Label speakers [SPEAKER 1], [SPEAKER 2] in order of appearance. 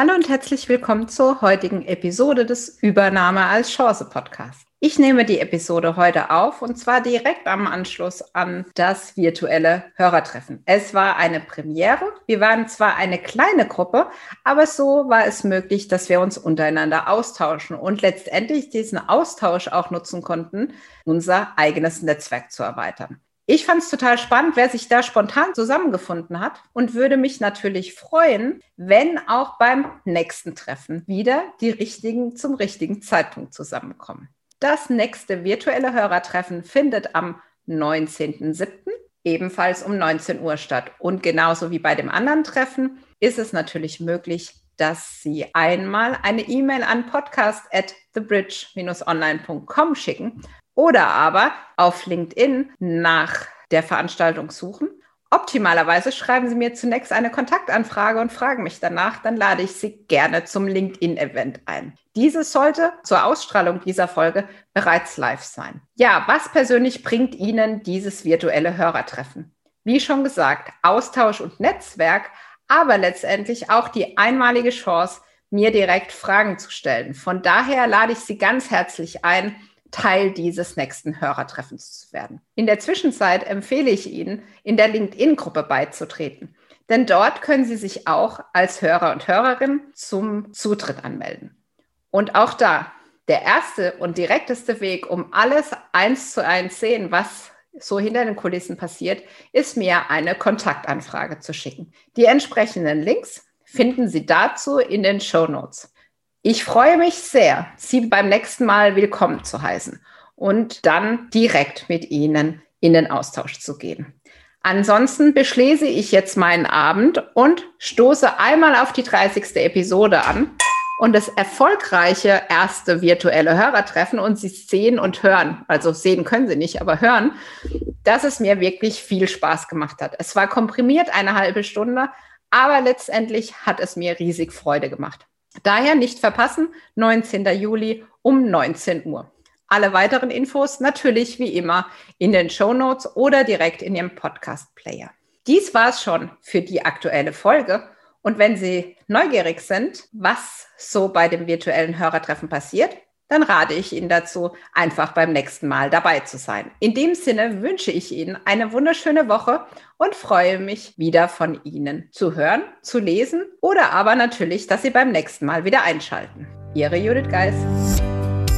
[SPEAKER 1] Hallo und herzlich willkommen zur heutigen Episode des Übernahme als Chance Podcast. Ich nehme die Episode heute auf und zwar direkt am Anschluss an das virtuelle Hörertreffen. Es war eine Premiere. Wir waren zwar eine kleine Gruppe, aber so war es möglich, dass wir uns untereinander austauschen und letztendlich diesen Austausch auch nutzen konnten, unser eigenes Netzwerk zu erweitern. Ich fand es total spannend, wer sich da spontan zusammengefunden hat und würde mich natürlich freuen, wenn auch beim nächsten Treffen wieder die richtigen zum richtigen Zeitpunkt zusammenkommen. Das nächste virtuelle Hörertreffen findet am 19.07. ebenfalls um 19 Uhr statt. Und genauso wie bei dem anderen Treffen ist es natürlich möglich, dass Sie einmal eine E-Mail an podcast at thebridge-online.com schicken oder aber auf LinkedIn nach der Veranstaltung suchen Optimalerweise schreiben Sie mir zunächst eine Kontaktanfrage und fragen mich danach, dann lade ich Sie gerne zum LinkedIn-Event ein. Dieses sollte zur Ausstrahlung dieser Folge bereits live sein. Ja, was persönlich bringt Ihnen dieses virtuelle Hörertreffen? Wie schon gesagt, Austausch und Netzwerk, aber letztendlich auch die einmalige Chance, mir direkt Fragen zu stellen. Von daher lade ich Sie ganz herzlich ein, Teil dieses nächsten Hörertreffens zu werden. In der Zwischenzeit empfehle ich Ihnen, in der LinkedIn-Gruppe beizutreten, denn dort können Sie sich auch als Hörer und Hörerin zum Zutritt anmelden. Und auch da, der erste und direkteste Weg, um alles eins zu eins sehen, was so hinter den Kulissen passiert, ist mir eine Kontaktanfrage zu schicken. Die entsprechenden Links finden Sie dazu in den Show Notes. Ich freue mich sehr, Sie beim nächsten Mal willkommen zu heißen und dann direkt mit Ihnen in den Austausch zu gehen. Ansonsten beschließe ich jetzt meinen Abend und stoße einmal auf die 30. Episode an und das erfolgreiche erste virtuelle Hörertreffen und Sie sehen und hören, also sehen können Sie nicht, aber hören, dass es mir wirklich viel Spaß gemacht hat. Es war komprimiert eine halbe Stunde, aber letztendlich hat es mir riesig Freude gemacht. Daher nicht verpassen, 19. Juli um 19 Uhr. Alle weiteren Infos natürlich wie immer in den Show Notes oder direkt in Ihrem Podcast-Player. Dies war es schon für die aktuelle Folge. Und wenn Sie neugierig sind, was so bei dem virtuellen Hörertreffen passiert, dann rate ich Ihnen dazu, einfach beim nächsten Mal dabei zu sein. In dem Sinne wünsche ich Ihnen eine wunderschöne Woche und freue mich wieder von Ihnen zu hören, zu lesen oder aber natürlich, dass Sie beim nächsten Mal wieder einschalten. Ihre Judith Geis.